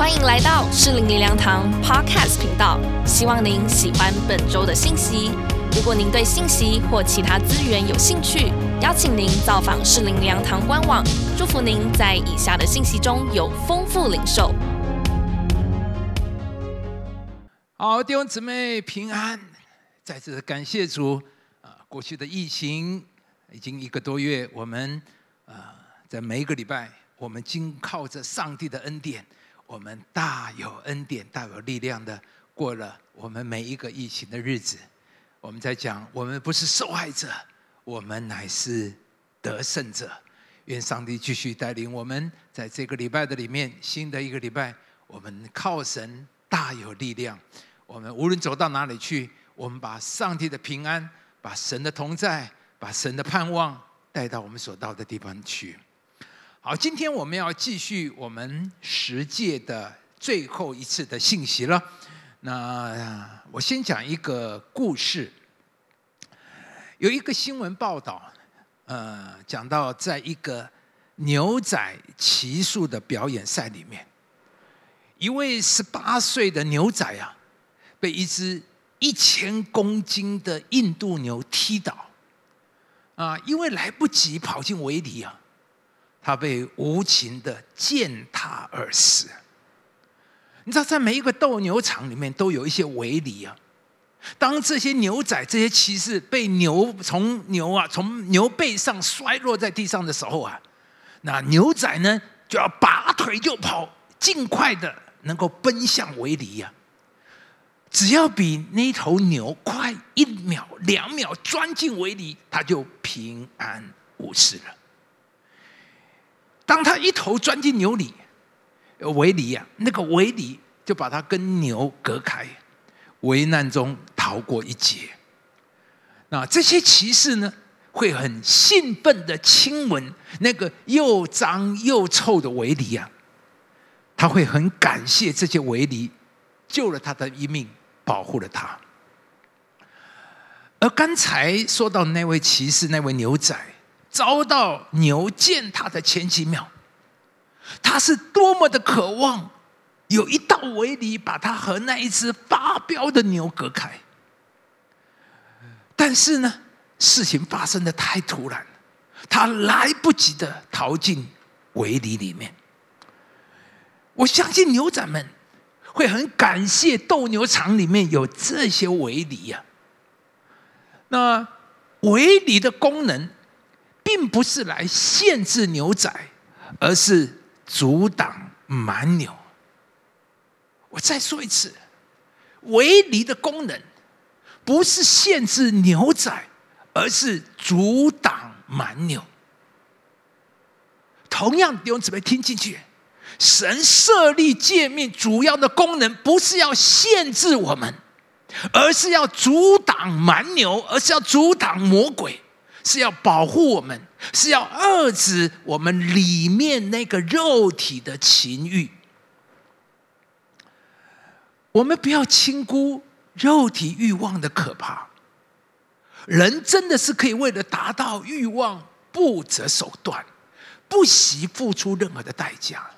欢迎来到适龄灵粮堂 Podcast 频道，希望您喜欢本周的信息。如果您对信息或其他资源有兴趣，邀请您造访适龄灵粮堂官网。祝福您在以下的信息中有丰富领受。好，弟兄姊妹平安，再次感谢主啊！过去的疫情已经一个多月，我们啊，在每一个礼拜，我们经靠着上帝的恩典，我们大有恩典、大有力量的过了我们每一个疫情的日子。我们在讲，我们不是受害者，我们乃是得胜者。愿上帝继续带领我们，在这个礼拜的里面，新的一个礼拜，我们靠神大有力量。我们无论走到哪里去，我们把上帝的平安、把神的同在、把神的盼望带到我们所到的地方去。好，今天我们要继续我们十届的最后一次的信息了。那我先讲一个故事。有一个新闻报道，呃，讲到在一个牛仔骑术的表演赛里面，一位十八岁的牛仔啊，被一只一千公斤的印度牛踢倒，啊，因为来不及跑进围篱啊，他被无情的践踏而死。你知道，在每一个斗牛场里面都有一些围篱啊。当这些牛仔、这些骑士被牛从牛啊从牛背上摔落在地上的时候啊，那牛仔呢就要拔腿就跑，尽快的能够奔向围篱呀。只要比那头牛快一秒、两秒钻进围篱，他就平安无事了。当他一头钻进牛里。围篱呀，那个围篱就把他跟牛隔开，危难中逃过一劫。那这些骑士呢，会很兴奋的亲吻那个又脏又臭的围篱啊，他会很感谢这些围篱救了他的一命，保护了他。而刚才说到那位骑士，那位牛仔遭到牛践踏的前几秒。他是多么的渴望有一道围篱把他和那一只发飙的牛隔开，但是呢，事情发生的太突然，他来不及的逃进围篱里面。我相信牛仔们会很感谢斗牛场里面有这些围篱呀。那围篱的功能，并不是来限制牛仔，而是。阻挡蛮牛。我再说一次，围篱的功能不是限制牛仔，而是阻挡蛮牛。同样，弟兄姊妹听进去，神设立界面主要的功能不是要限制我们，而是要阻挡蛮牛，而是要阻挡魔鬼。是要保护我们，是要遏制我们里面那个肉体的情欲。我们不要轻估肉体欲望的可怕。人真的是可以为了达到欲望不择手段，不惜付出任何的代价。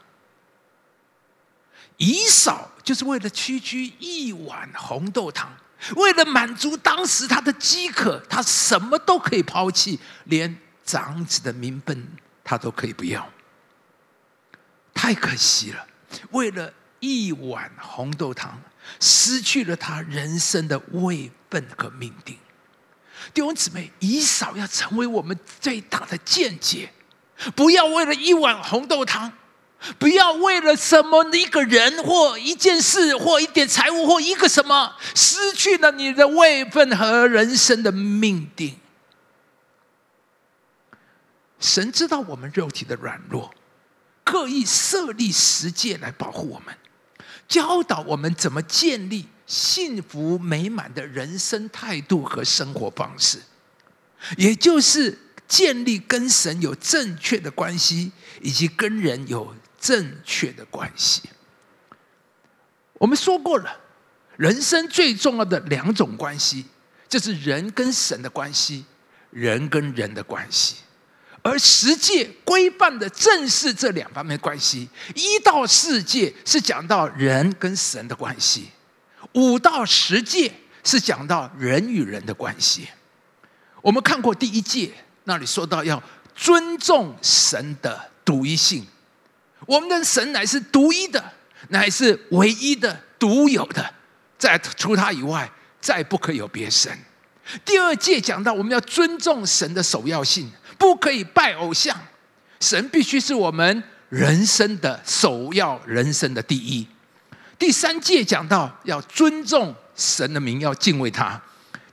以少就是为了区区一碗红豆汤。为了满足当时他的饥渴，他什么都可以抛弃，连长子的名分他都可以不要。太可惜了，为了一碗红豆汤，失去了他人生的位分和命定。弟兄姊妹，以少要成为我们最大的见解，不要为了一碗红豆汤。不要为了什么一个人或一件事或一点财物或一个什么，失去了你的位分和人生的命定。神知道我们肉体的软弱，刻意设立十诫来保护我们，教导我们怎么建立幸福美满的人生态度和生活方式，也就是建立跟神有正确的关系，以及跟人有。正确的关系，我们说过了，人生最重要的两种关系，就是人跟神的关系，人跟人的关系。而十诫规范的正是这两方面关系。一到四诫是讲到人跟神的关系，五到十诫是讲到人与人的关系。我们看过第一诫，那里说到要尊重神的独一性，我们的神乃是独一的，乃是唯一的、独有的，在除他以外，再不可有别神。第二诫讲到我们要尊重神的首要性。不可以拜偶像，神必须是我们人生的首要，人生的第一。第三届讲到要尊重神的名，要敬畏他。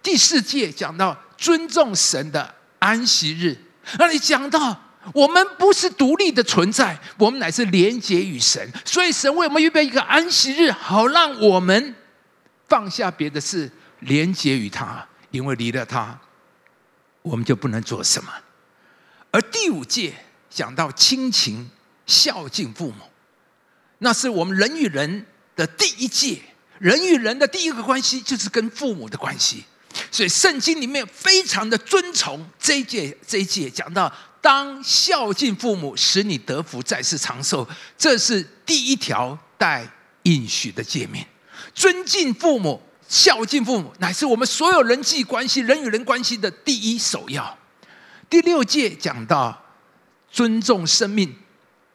第四届讲到尊重神的安息日。那里讲到我们不是独立的存在，我们乃是连结与神，所以神为我们预备一个安息日，好让我们放下别的事，连结于他。因为离了他，我们就不能做什么。而第五届讲到亲情孝敬父母，那是我们人与人的第一届，人与人的第一个关系就是跟父母的关系。所以圣经里面非常的尊崇这一届，这一届讲到当孝敬父母，使你得福，在世长寿，这是第一条带应许的诫命。尊敬父母、孝敬父母，乃是我们所有人际关系、人与人关系的第一首要。第六诫讲到尊重生命，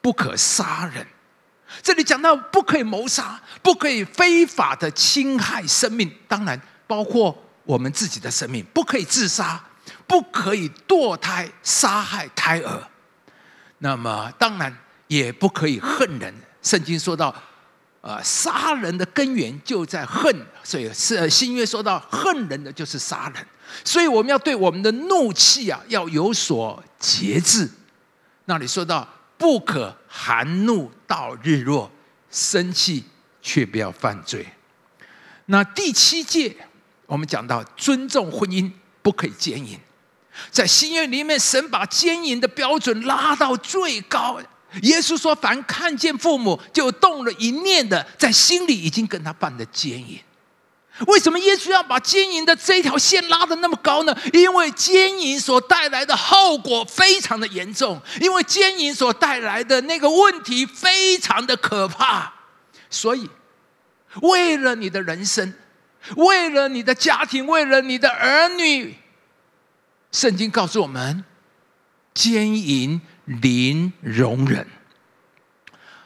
不可杀人。这里讲到不可以谋杀，不可以非法的侵害生命，当然包括我们自己的生命，不可以自杀，不可以堕胎杀害胎儿。那么当然也不可以恨人。圣经说到，呃，杀人的根源就在恨，所以是新约说到恨人的就是杀人。所以我们要对我们的怒气啊，要有所节制。那里说到不可含怒到日落，生气却不要犯罪。那第七戒，我们讲到尊重婚姻，不可以奸淫。在新约里面，神把奸淫的标准拉到最高。耶稣说：“凡看见父母就动了一念的，在心里已经跟他办了奸淫。”为什么耶稣要把奸淫的这条线拉得那么高呢？因为奸淫所带来的后果非常的严重，因为奸淫所带来的那个问题非常的可怕。所以，为了你的人生，为了你的家庭，为了你的儿女，圣经告诉我们：奸淫零容忍。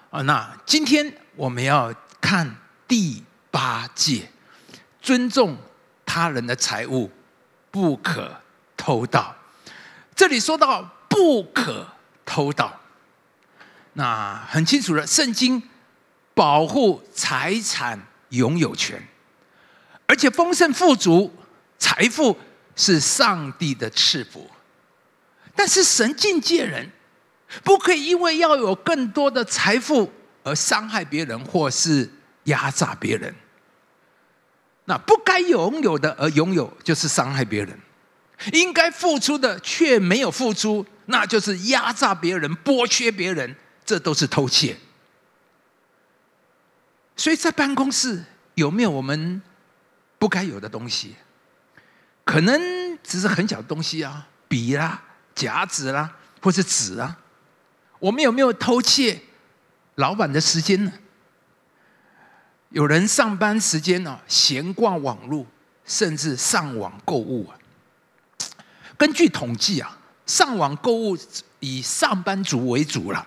啊，那今天我们要看第八戒。尊重他人的财物，不可偷盗。这里说到不可偷盗，那很清楚了。圣经保护财产拥有权，而且丰盛富足、财富是上帝的赐福。但是神境界人，不可以因为要有更多的财富而伤害别人，或是压榨别人。那不该拥有的而拥有，就是伤害别人；应该付出的却没有付出，那就是压榨别人、剥削别人，这都是偷窃。所以在办公室有没有我们不该有的东西？可能只是很小的东西啊，笔啦、夹子啦，或是纸啊。我们有没有偷窃老板的时间呢？有人上班时间呢，闲逛网络，甚至上网购物啊。根据统计啊，上网购物以上班族为主了，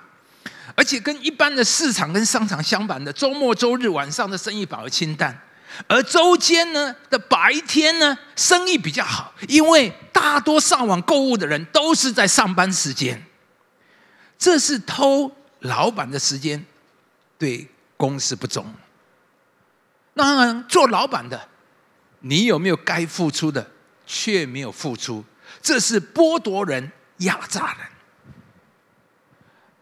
而且跟一般的市场跟商场相反的，周末周日晚上的生意反而清淡，而周间呢的白天呢，生意比较好，因为大多上网购物的人都是在上班时间，这是偷老板的时间，对公司不忠。那做老板的，你有没有该付出的却没有付出？这是剥夺人、压榨人。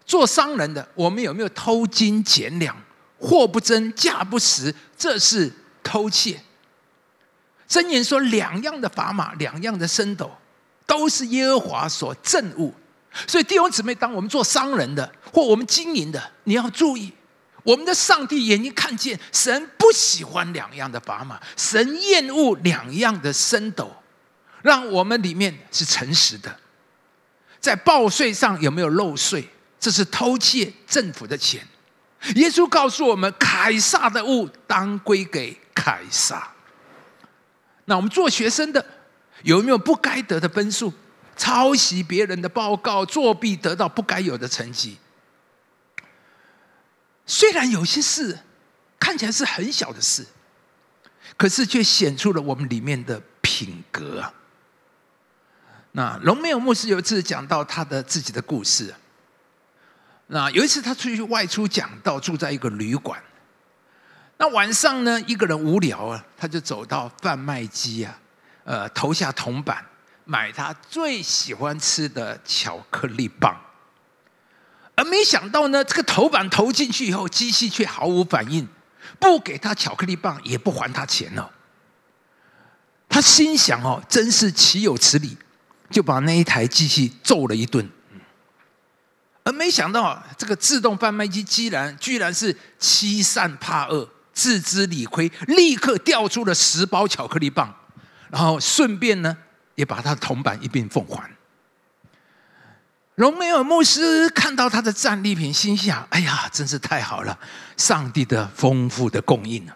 做商人的，我们有没有偷斤减两、货不真价不实？这是偷窃。箴言说：两样的砝码，两样的升斗，都是耶和华所憎恶。所以弟兄姊妹，当我们做商人的或我们经营的，你要注意。我们的上帝眼睛看见，神不喜欢两样的砝码，神厌恶两样的升斗，让我们里面是诚实的。在报税上有没有漏税？这是偷窃政府的钱。耶稣告诉我们，凯撒的物当归给凯撒。那我们做学生的有没有不该得的分数？抄袭别人的报告，作弊得到不该有的成绩？虽然有些事看起来是很小的事，可是却显出了我们里面的品格。那隆美尔牧师有一次讲到他的自己的故事。那有一次他出去外出讲道，住在一个旅馆。那晚上呢，一个人无聊啊，他就走到贩卖机啊，呃，投下铜板，买他最喜欢吃的巧克力棒。而没想到呢，这个头板投进去以后，机器却毫无反应，不给他巧克力棒，也不还他钱了。他心想：哦，真是岂有此理！就把那一台机器揍了一顿，而没想到这个自动贩卖机居然居然是欺善怕恶、自知理亏，立刻调出了十包巧克力棒，然后顺便呢也把他的铜板一并奉还。隆美尔牧师看到他的战利品，心想：哎呀，真是太好了，上帝的丰富的供应啊！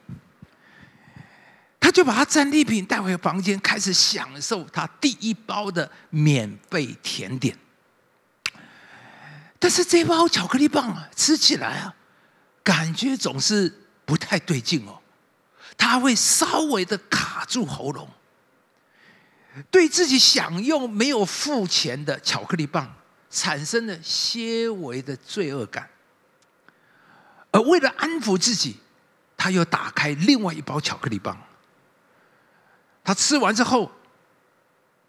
他就把他战利品带回房间，开始享受他第一包的免费甜点。但是这包巧克力棒啊，吃起来啊，感觉总是不太对劲哦。他会稍微的卡住喉咙，对自己享用没有付钱的巧克力棒产生了些微的罪恶感。而为了安抚自己，他又打开另外一包巧克力棒。他吃完之后，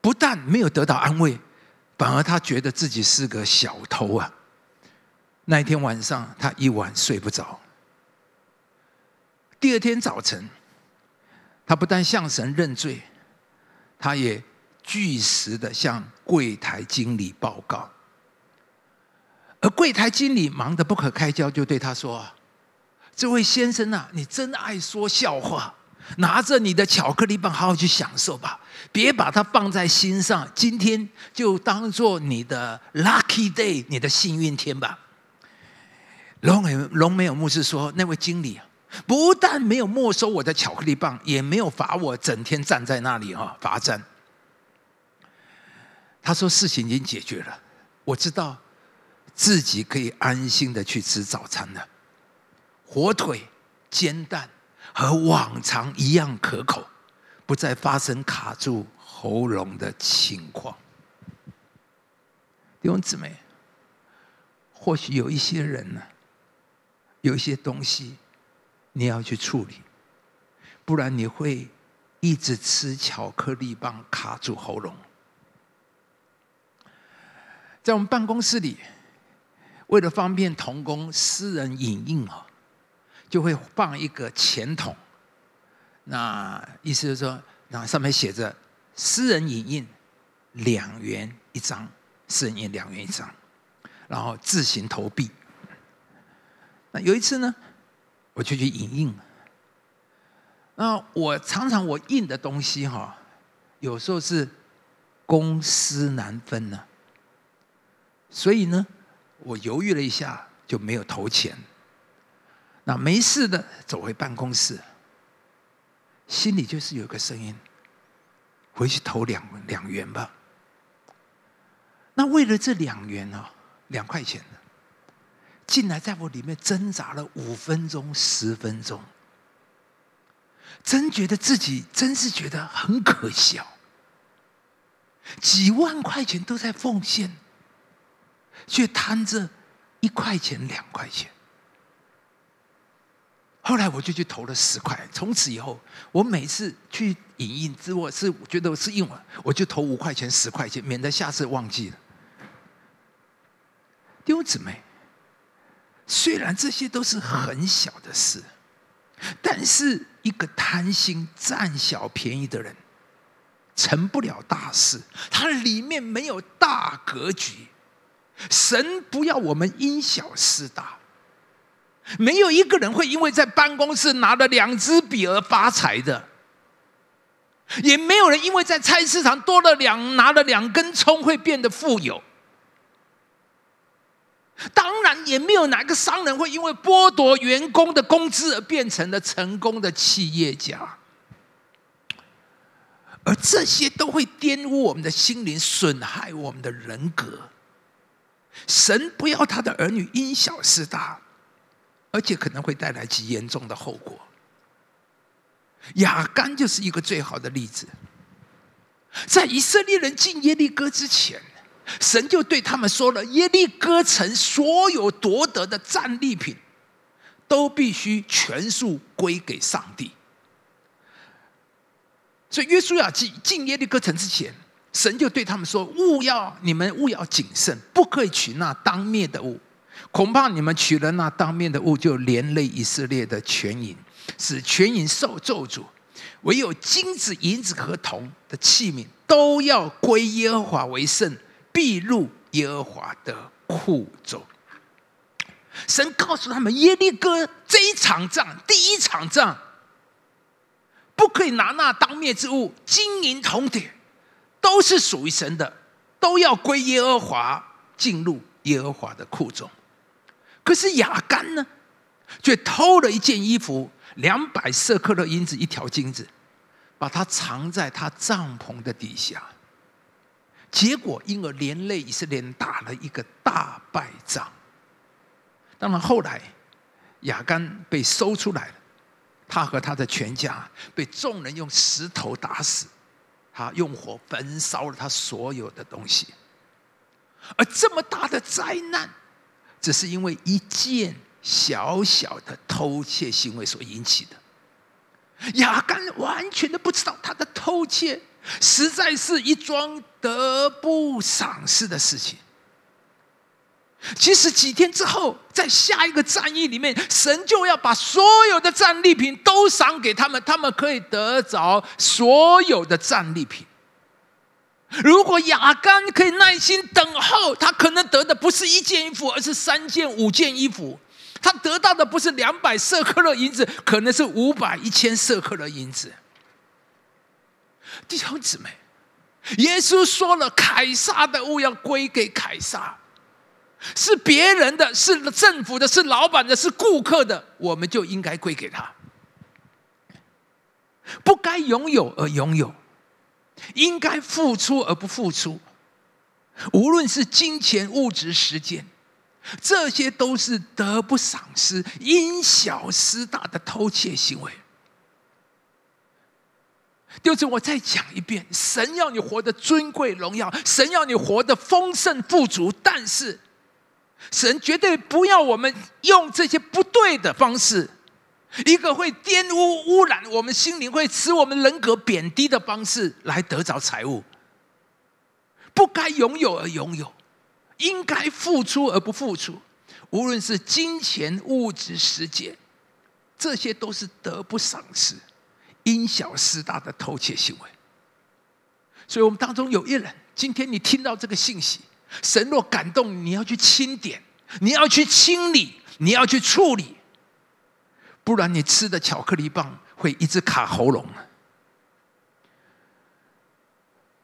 不但没有得到安慰，反而他觉得自己是个小偷啊！那一天晚上，他一晚睡不着。第二天早晨，他不但向神认罪，他也据实的向柜台经理报告。而柜台经理忙得不可开交，就对他说：“这位先生啊，你真爱说笑话。”拿着你的巧克力棒，好好去享受吧，别把它放在心上。今天就当做你的 lucky day，你的幸运天吧。龙美龙美有牧师说，那位经理不但没有没收我的巧克力棒，也没有罚我整天站在那里哈罚站。他说事情已经解决了，我知道自己可以安心的去吃早餐了，火腿煎蛋。和往常一样可口，不再发生卡住喉咙的情况。弟兄姊妹，或许有一些人呢，有一些东西你要去处理，不然你会一直吃巧克力棒卡住喉咙。在我们办公室里，为了方便同工私人影印啊。就会放一个钱筒，那意思就是说，那上面写着“私人影印两元一张”，私人印两元一张，然后自行投币。那有一次呢，我就去影印。那我常常我印的东西哈，有时候是公私难分呢，所以呢，我犹豫了一下，就没有投钱。那没事的，走回办公室，心里就是有个声音：回去投两两元吧。那为了这两元哦，两块钱呢进来在我里面挣扎了五分钟、十分钟，真觉得自己真是觉得很可笑。几万块钱都在奉献，却贪着一块钱、两块钱。后来我就去投了十块，从此以后，我每次去影印，之我是觉得我是用了，我就投五块钱、十块钱，免得下次忘记了。丢姊妹，虽然这些都是很小的事，但是一个贪心、占小便宜的人，成不了大事。他里面没有大格局，神不要我们因小失大。没有一个人会因为在办公室拿了两支笔而发财的，也没有人因为在菜市场多了两拿了两根葱会变得富有。当然，也没有哪个商人会因为剥夺员工的工资而变成了成功的企业家。而这些都会玷污我们的心灵，损害我们的人格。神不要他的儿女因小失大，而且可能会带来极严重的后果。亚干就是一个最好的例子。在以色列人进耶利哥之前，神就对他们说了：耶利哥城所有夺得的战利品，都必须全数归给上帝。所以，约书亚进进耶利哥城之前，神就对他们说：“勿要你们勿要谨慎，不可以取那当面的物，恐怕你们取了那当面的物，就连累以色列的全营，使全营受咒诅。唯有金子、银子和铜的器皿，都要归耶和华为圣，必入耶和华的库中。”神告诉他们，耶利哥这一场仗，第一场仗。不可以拿那当灭之物，金银铜铁都是属于神的，都要归耶和华，进入耶和华的库中。可是亚干呢，却偷了一件衣服，两百色克勒银子，一条金子，把它藏在他帐篷的底下。结果因而连累以色列人打了一个大败仗。当然后来亚干被搜出来了。他和他的全家被众人用石头打死，他用火焚烧了他所有的东西。而这么大的灾难，只是因为一件小小的偷窃行为所引起的。亚干完全都不知道，他的偷窃实在是一桩得不偿失的事情。其实几天之后，在下一个战役里面，神就要把所有的战利品都赏给他们，他们可以得着所有的战利品。如果亚干可以耐心等候，他可能得的不是一件衣服，而是三件、五件衣服。他得到的不是两百色克勒银子，可能是五百、一千色克勒银子。弟兄姊妹，耶稣说了，凯撒的物要归给凯撒。是别人的，是政府的，是老板的，是顾客的，我们就应该归给他。不该拥有而拥有，应该付出而不付出，无论是金钱、物质、时间，这些都是得不偿失、因小失大的偷窃行为。就是我再讲一遍：神要你活得尊贵荣耀，神要你活得丰盛富足，但是。神绝对不要我们用这些不对的方式，一个会玷污、污染我们心灵、会使我们人格贬低的方式来得着财物。不该拥有而拥有，应该付出而不付出，无论是金钱、物质、时间，这些都是得不偿失、因小失大的偷窃行为。所以，我们当中有一人，今天你听到这个信息。神若感动，你要去清点，你要去清理，你要去处理，不然你吃的巧克力棒会一直卡喉咙。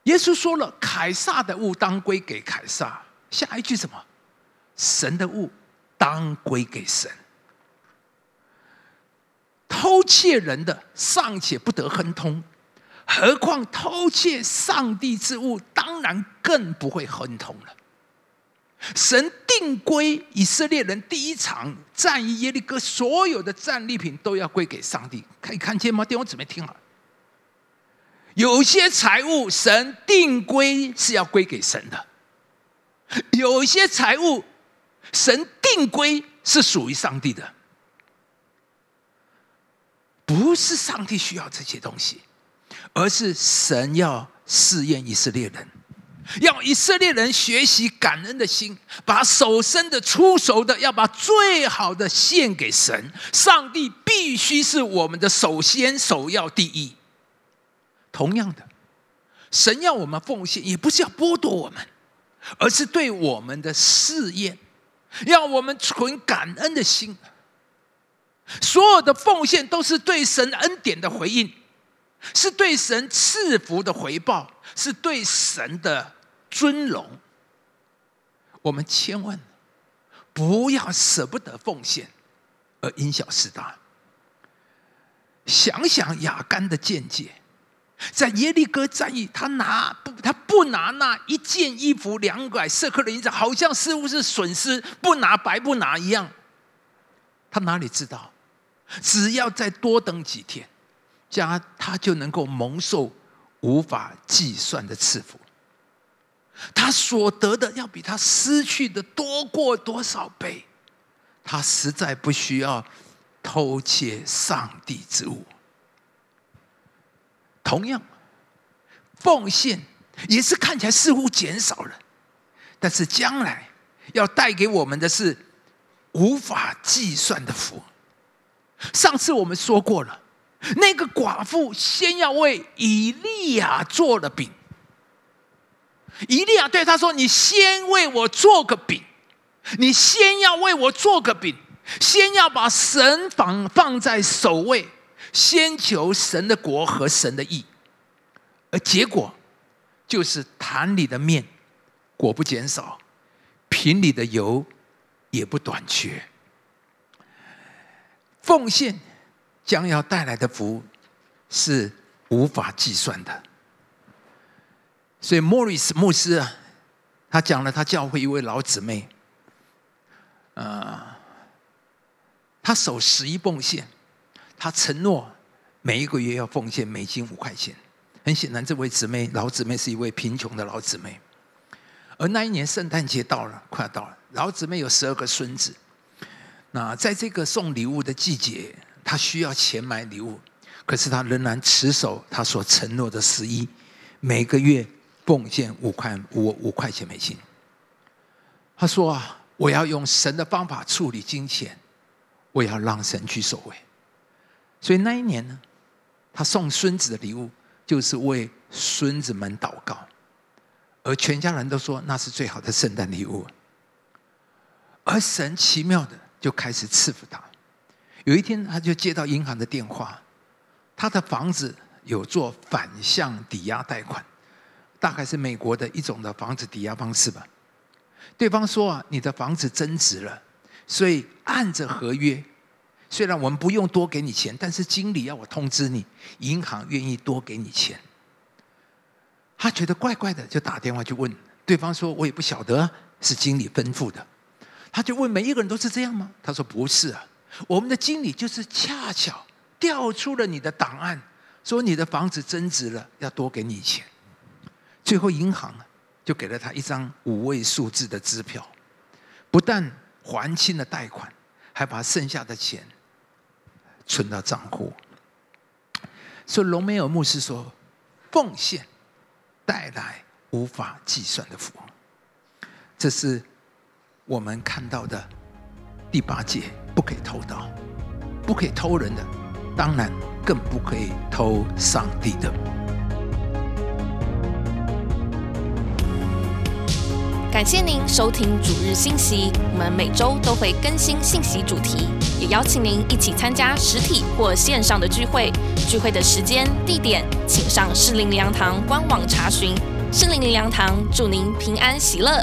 耶稣说了：“凯撒的物当归给凯撒。”下一句什么？神的物当归给神。偷窃人的尚且不得亨通，何况偷窃上帝之物，当然更不会亨通了。神定归以色列人第一场战役耶利哥所有的战利品都要归给上帝，可以看见吗？弟兄姊妹听好，有些财物神定归是要归给神的，有些财物神定归是属于上帝的，不是上帝需要这些东西，而是神要试验以色列人。要以色列人学习感恩的心，把手伸的、出手的，要把最好的献给神。上帝必须是我们的首先、首要、第一。同样的，神要我们奉献，也不是要剥夺我们，而是对我们的试验，要我们存感恩的心。所有的奉献都是对神恩典的回应，是对神赐福的回报，是对神的。尊荣，我们千万不要舍不得奉献而因小失大。想想雅干的见解，在耶利哥战役，他拿不他不拿那一件衣服两百色克的银子，好像似乎是损失，不拿白不拿一样。他哪里知道，只要再多等几天，家他就能够蒙受无法计算的赐福。他所得的要比他失去的多过多少倍？他实在不需要偷窃上帝之物。同样，奉献也是看起来似乎减少了，但是将来要带给我们的是无法计算的福。上次我们说过了，那个寡妇先要为以利亚做了饼。以利亚对他说：“你先为我做个饼，你先要为我做个饼，先要把神放放在首位，先求神的国和神的义。”而结果就是坛里的面果不减少，瓶里的油也不短缺。奉献将要带来的福是无法计算的。所以莫里斯牧师啊，他讲了他教会一位老姊妹，呃，他守十一奉献，他承诺每一个月要奉献美金五块钱。很显然，这位姊妹老姊妹是一位贫穷的老姊妹。而那一年圣诞节到了，快到了，老姊妹有十二个孙子。那在这个送礼物的季节，他需要钱买礼物，可是他仍然持守他所承诺的十一，每个月。奉献五块五五块钱美金。他说啊，我要用神的方法处理金钱，我要让神去守卫。所以那一年呢，他送孙子的礼物就是为孙子们祷告，而全家人都说那是最好的圣诞礼物。而神奇妙的就开始赐福他。有一天，他就接到银行的电话，他的房子有做反向抵押贷款。大概是美国的一种的房子抵押方式吧。对方说啊，你的房子增值了，所以按着合约，虽然我们不用多给你钱，但是经理要我通知你，银行愿意多给你钱。他觉得怪怪的，就打电话去问对方说，我也不晓得是经理吩咐的。他就问每一个人都是这样吗？他说不是啊，我们的经理就是恰巧调出了你的档案，说你的房子增值了，要多给你钱。最后，银行就给了他一张五位数字的支票，不但还清了贷款，还把剩下的钱存到账户。所以，隆美尔牧师说：“奉献带来无法计算的福。”这是我们看到的第八戒，不可以偷盗，不可以偷人的，当然更不可以偷上帝的。感谢您收听主日信息，我们每周都会更新信息主题，也邀请您一起参加实体或线上的聚会。聚会的时间、地点，请上适灵良堂官网查询。适灵良堂祝您平安喜乐。